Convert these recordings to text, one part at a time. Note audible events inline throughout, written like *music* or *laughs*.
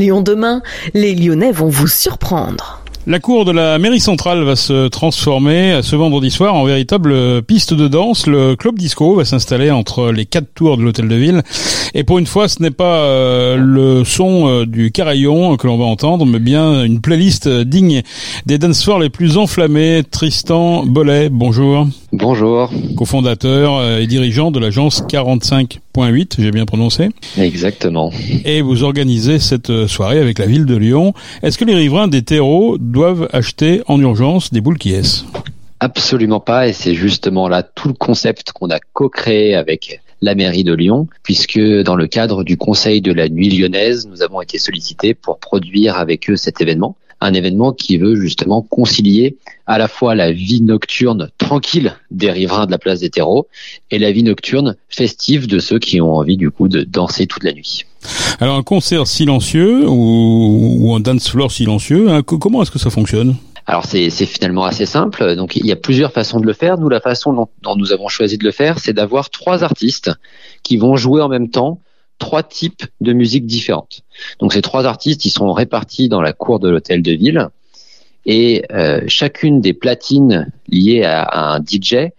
Lyon demain, les Lyonnais vont vous surprendre. La cour de la mairie centrale va se transformer ce vendredi soir en véritable piste de danse. Le club disco va s'installer entre les quatre tours de l'hôtel de ville. Et pour une fois, ce n'est pas euh, le son euh, du caraillon que l'on va entendre, mais bien une playlist digne des dance les plus enflammés. Tristan Bollet, bonjour. Bonjour. Cofondateur euh, et dirigeant de l'agence 45.8, j'ai bien prononcé. Exactement. Et vous organisez cette soirée avec la ville de Lyon. Est-ce que les riverains des terreaux doivent acheter en urgence des boules qui est Absolument pas, et c'est justement là tout le concept qu'on a co-créé avec la mairie de Lyon, puisque dans le cadre du Conseil de la Nuit lyonnaise, nous avons été sollicités pour produire avec eux cet événement un événement qui veut justement concilier à la fois la vie nocturne tranquille des riverains de la place des terreaux et la vie nocturne festive de ceux qui ont envie du coup de danser toute la nuit. Alors un concert silencieux ou, un dance floor silencieux, hein, comment est-ce que ça fonctionne? Alors c'est finalement assez simple. Donc il y a plusieurs façons de le faire. Nous, la façon dont, dont nous avons choisi de le faire, c'est d'avoir trois artistes qui vont jouer en même temps trois types de musique différentes. Donc ces trois artistes, ils sont répartis dans la cour de l'hôtel de ville et euh, chacune des platines liées à, un DJ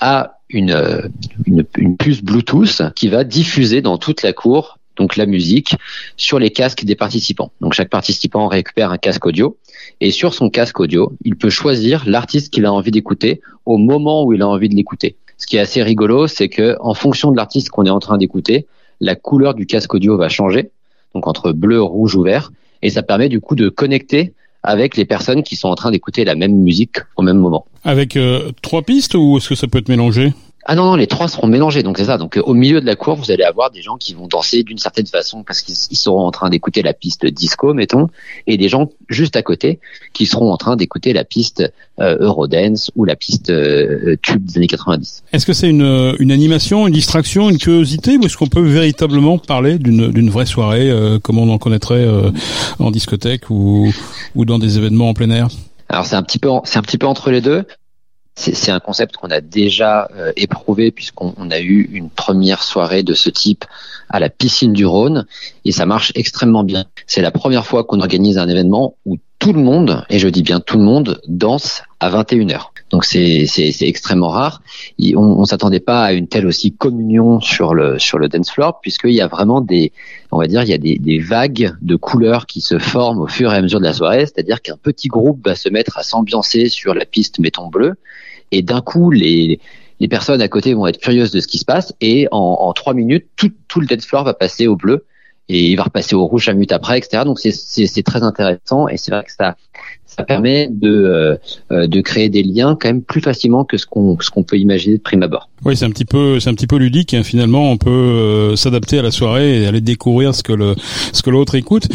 a une, une, une, puce Bluetooth qui va diffuser dans toute la cour donc la musique sur les casques des participants. Donc chaque participant récupère un casque audio et sur son casque audio, il peut choisir l'artiste qu'il a envie d'écouter au moment où il a envie de l'écouter. Ce qui est assez rigolo, c'est que en fonction de l'artiste qu'on est en train d'écouter, la couleur du casque audio va changer, donc entre bleu, rouge ou vert, et ça permet du coup de connecter avec les personnes qui sont en train d'écouter la même musique au même moment. Avec euh, trois pistes ou est-ce que ça peut être mélangé? Ah non, non, les trois seront mélangés, donc c'est ça. Donc euh, au milieu de la cour, vous allez avoir des gens qui vont danser d'une certaine façon parce qu'ils seront en train d'écouter la piste disco, mettons, et des gens juste à côté qui seront en train d'écouter la piste euh, Eurodance ou la piste euh, tube des années 90. Est-ce que c'est une, une animation, une distraction, une curiosité, ou est-ce qu'on peut véritablement parler d'une vraie soirée comme on en connaîtrait en discothèque ou, ou dans des événements en plein air? Alors c'est un petit peu c'est un petit peu entre les deux. C'est un concept qu'on a déjà euh, éprouvé puisqu'on a eu une première soirée de ce type à la piscine du Rhône et ça marche extrêmement bien. C'est la première fois qu'on organise un événement où tout le monde, et je dis bien tout le monde, danse à 21h. Donc c'est extrêmement rare. on, on s'attendait pas à une telle aussi communion sur le sur le dance floor puisqu'il y a vraiment des on va dire il y a des, des vagues de couleurs qui se forment au fur et à mesure de la soirée. C'est-à-dire qu'un petit groupe va se mettre à s'ambiancer sur la piste mettons bleu et d'un coup les les personnes à côté vont être curieuses de ce qui se passe et en, en trois minutes tout, tout le dance floor va passer au bleu et il va repasser au rouge un minute après, etc. Donc c'est très intéressant et c'est vrai que ça ça permet de euh, euh, de créer des liens quand même plus facilement que ce qu'on ce qu'on peut imaginer de prime abord. Oui, c'est un petit peu c'est un petit peu ludique. Hein. Finalement, on peut euh, s'adapter à la soirée et aller découvrir ce que le ce que l'autre écoute.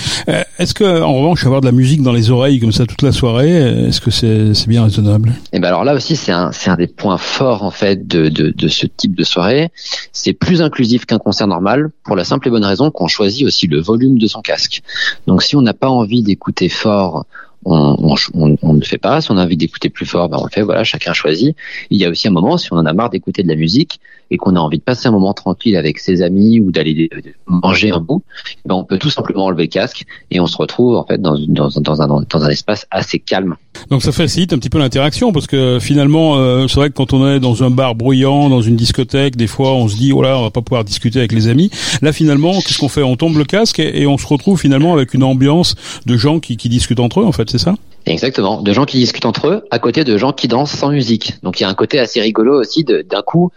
est-ce que en revanche avoir de la musique dans les oreilles comme ça toute la soirée, est-ce que c'est c'est bien raisonnable? Et eh ben alors là aussi c'est un c'est un des points forts en fait de de, de ce type de soirée. C'est plus inclusif qu'un concert normal pour la simple et bonne raison qu'on choisit aussi le volume de son casque. Donc si on n'a pas envie d'écouter fort on, on, on, ne le fait pas. Si on a envie d'écouter plus fort, ben on le fait. Voilà, chacun choisit. Il y a aussi un moment, si on en a marre d'écouter de la musique et qu'on a envie de passer un moment tranquille avec ses amis ou d'aller manger un bout, ben on peut tout simplement enlever le casque et on se retrouve en fait dans, dans, dans, un, dans un espace assez calme. Donc ça facilite un petit peu l'interaction parce que finalement, euh, c'est vrai que quand on est dans un bar bruyant, dans une discothèque, des fois on se dit oh là, on va pas pouvoir discuter avec les amis. Là finalement, qu'est-ce qu'on fait? On tombe le casque et, et, on se retrouve finalement avec une ambiance de gens qui, qui discutent entre eux en fait c'est ça? Exactement, de gens qui discutent entre eux, à côté de gens qui dansent sans musique. Donc il y a un côté assez rigolo aussi d'un coup.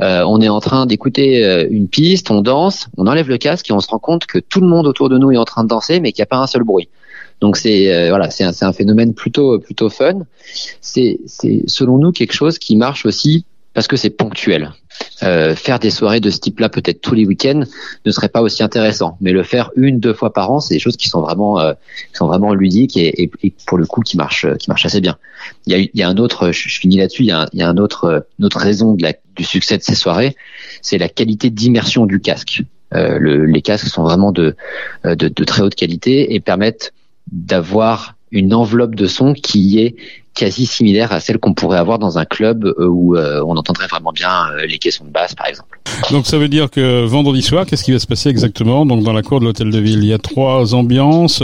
Euh, on est en train d'écouter euh, une piste, on danse, on enlève le casque et on se rend compte que tout le monde autour de nous est en train de danser, mais qu'il n'y a pas un seul bruit. Donc c'est euh, voilà, c'est un, un, phénomène plutôt plutôt fun. C'est selon nous quelque chose qui marche aussi parce que c'est ponctuel. Euh, faire des soirées de ce type-là peut-être tous les week-ends ne serait pas aussi intéressant. Mais le faire une, deux fois par an, c'est des choses qui sont vraiment, euh, qui sont vraiment ludiques et, et, et, pour le coup qui marchent, qui marchent assez bien. Il y a, il y a un autre, je, je finis là-dessus, il y a, un, il y a un autre, une autre raison de la, du succès de ces soirées, c'est la qualité d'immersion du casque. Euh, le, les casques sont vraiment de, de, de, très haute qualité et permettent d'avoir une enveloppe de son qui est quasi similaire à celle qu'on pourrait avoir dans un club euh, où euh, on entendrait vraiment bien euh, les caissons de basse, par exemple. Donc ça veut dire que vendredi soir, qu'est-ce qui va se passer exactement? Donc dans la cour de l'hôtel de ville, il y a trois ambiances.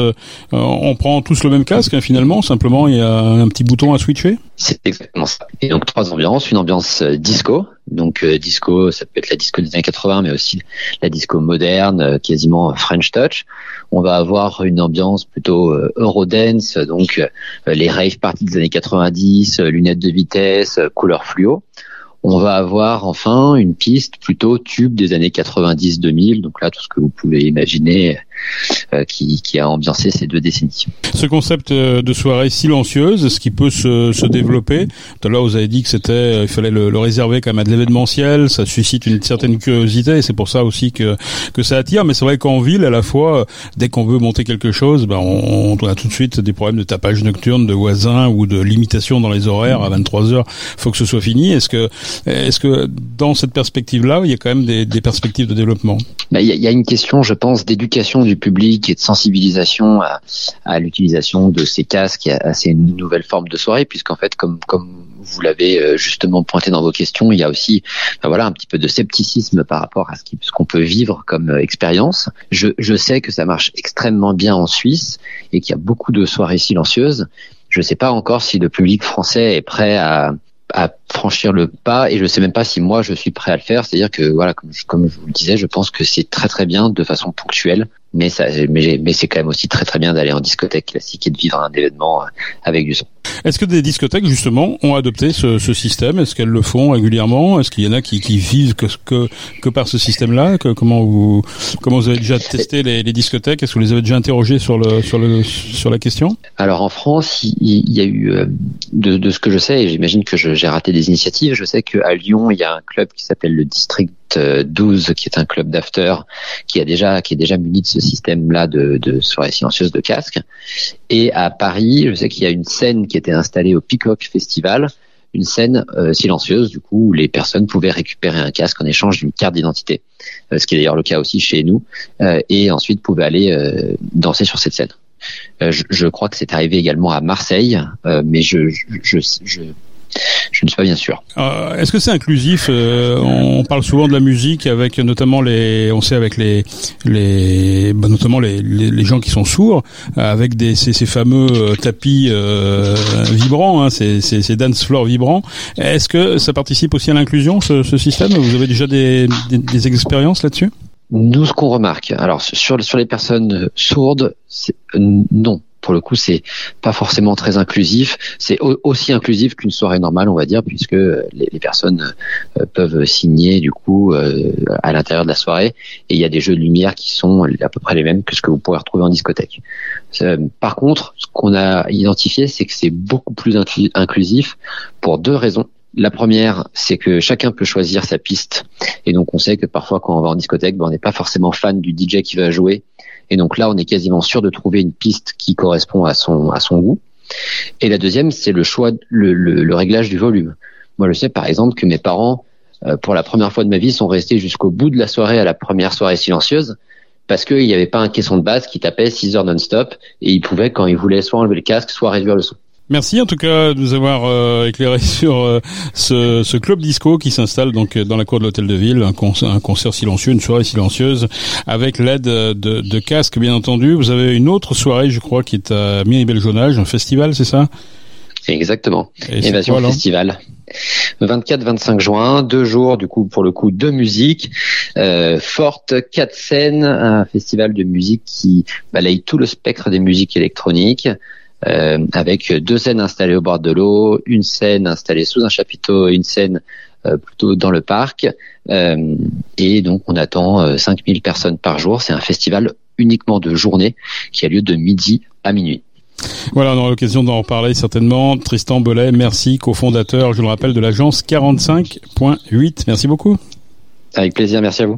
on prend tous le même casque hein, finalement. Simplement, il y a un petit bouton à switcher? C'est exactement ça. Et donc trois ambiances, une ambiance disco. Donc disco, ça peut être la disco des années 80, mais aussi la disco moderne, quasiment French touch. On va avoir une ambiance plutôt Eurodance, donc les rave parties des années 80 90, euh, lunettes de vitesse, euh, couleur fluo. On va avoir enfin une piste plutôt tube des années 90-2000, donc là tout ce que vous pouvez imaginer euh, qui, qui, a ambiancé ces deux décennies. Ce concept euh, de soirée silencieuse, ce qui peut se, se développer Tout à l'heure, vous avez dit que c'était, euh, il fallait le, le, réserver quand même à de l'événementiel. Ça suscite une certaine curiosité, et c'est pour ça aussi que que ça attire. Mais c'est vrai qu'en ville, à la fois, dès qu'on veut monter quelque chose, ben on, on, a tout de suite des problèmes de tapage nocturne, de voisins ou de limitation dans les horaires. À 23 heures, faut que ce soit fini. Est-ce que, est-ce que dans cette perspective-là, il y a quand même des, des perspectives de développement? Ben, Il y, y a une question, je pense, d'éducation du public et de sensibilisation à, à l'utilisation de ces casques et à, ces nouvelles formes de soirée, puisqu'en fait, comme, comme vous l'avez euh, justement pointé dans vos questions, il y a aussi ben voilà un petit peu de scepticisme par rapport à ce qu'on peut vivre comme euh, expérience. Je, je sais que ça marche extrêmement bien en Suisse et qu'il y a beaucoup de soirées silencieuses. Je ne sais pas encore si le public français est prêt à, à franchir le pas et je sais même pas si moi je suis prêt à le faire. C'est-à-dire que voilà, comme je, comme je vous le disais, je pense que c'est très très bien de façon ponctuelle, mais ça, mais, mais c'est quand même aussi très très bien d'aller en discothèque classique et de vivre un événement euh, avec du son. Est-ce que des discothèques justement ont adopté ce, ce système? Est-ce qu'elles le font régulièrement? Est-ce qu'il y en a qui, qui vivent que, que, que par ce système-là? Comment vous comment vous avez déjà testé les, les discothèques? Est-ce que vous les avez déjà interrogés sur le sur le sur la question? Alors en France, il, il y a eu euh, de, de, ce que je sais, et j'imagine que j'ai raté des initiatives. Je sais qu'à Lyon, il y a un club qui s'appelle le District 12, qui est un club d'after, qui a déjà qui est déjà muni de ce système-là de, de soirée silencieuse de casque. Et à Paris, je sais qu'il y a une scène qui était installée au Peacock Festival, une scène euh, silencieuse du coup où les personnes pouvaient récupérer un casque en échange d'une carte d'identité, euh, ce qui est d'ailleurs le cas aussi chez nous, euh, et ensuite pouvaient aller danser sur cette scène. Je, crois que c'est arrivé également à Marseille, mais je ne suis pas bien sûr. Euh, Est-ce que c'est inclusif euh, On parle souvent de la musique avec notamment les, on sait avec les, les, bah, notamment les, les, les, gens qui sont sourds, avec des ces, ces fameux euh, tapis euh, vibrants, hein, ces, ces, ces, dance floors vibrants. Est-ce que ça participe aussi à l'inclusion ce, ce, système? Vous avez déjà des, des, des expériences là-dessus? Nous, ce qu'on remarque, alors sur sur les personnes sourdes, non pour le coup, c'est pas forcément très inclusif. C'est aussi inclusif qu'une soirée normale, on va dire, puisque les, personnes euh, peuvent signer du coup euh, à l'intérieur de la soirée. Et il y a des jeux de lumière qui sont à peu près les mêmes que ce que vous pourrez retrouver en discothèque. Euh, par contre, ce qu'on a identifié, c'est que c'est beaucoup plus inclusif pour deux raisons. La première, c'est que chacun peut choisir sa piste. Et donc, on sait que parfois, quand on va en discothèque, ben, on n'est pas forcément fan du DJ qui va jouer. Et donc là, on est quasiment sûr de trouver une piste qui correspond à son, à son goût. Et la deuxième, c'est le choix, le, le, le, réglage du volume. Moi, je sais par exemple que mes parents, euh, pour la première fois de ma vie, sont restés jusqu'au bout de la soirée à la première soirée silencieuse parce qu'il n'y avait pas un caisson de base qui tapait 6 heures non-stop et ils pouvaient, quand ils voulaient, soit enlever le casque, soit réduire le son. Merci en tout cas de nous avoir euh, éclairé *laughs* sur euh, ce, ce, club disco qui s'installe donc dans la cour de l'hôtel de ville, un, concert, un concert silencieux, une soirée silencieuse avec l'aide de, de, casques bien entendu. Vous avez une autre soirée, je crois, qui est à Miribel-Jonage, un festival, c'est ça? Exactement. Évasion Festival. 24-25 juin, deux jours du coup pour le coup de musique euh, forte, quatre scènes, un festival de musique qui balaye tout le spectre des musiques électroniques. Euh, avec deux scènes installées au bord de l'eau, une scène installée sous un chapiteau et une scène euh, plutôt dans le parc. Euh, et donc on attend 5000 personnes par jour. C'est un festival uniquement de journée qui a lieu de midi à minuit. Voilà, on aura l'occasion d'en reparler certainement. Tristan Belay, merci, cofondateur, je le rappelle, de l'agence 45.8. Merci beaucoup. Avec plaisir, merci à vous.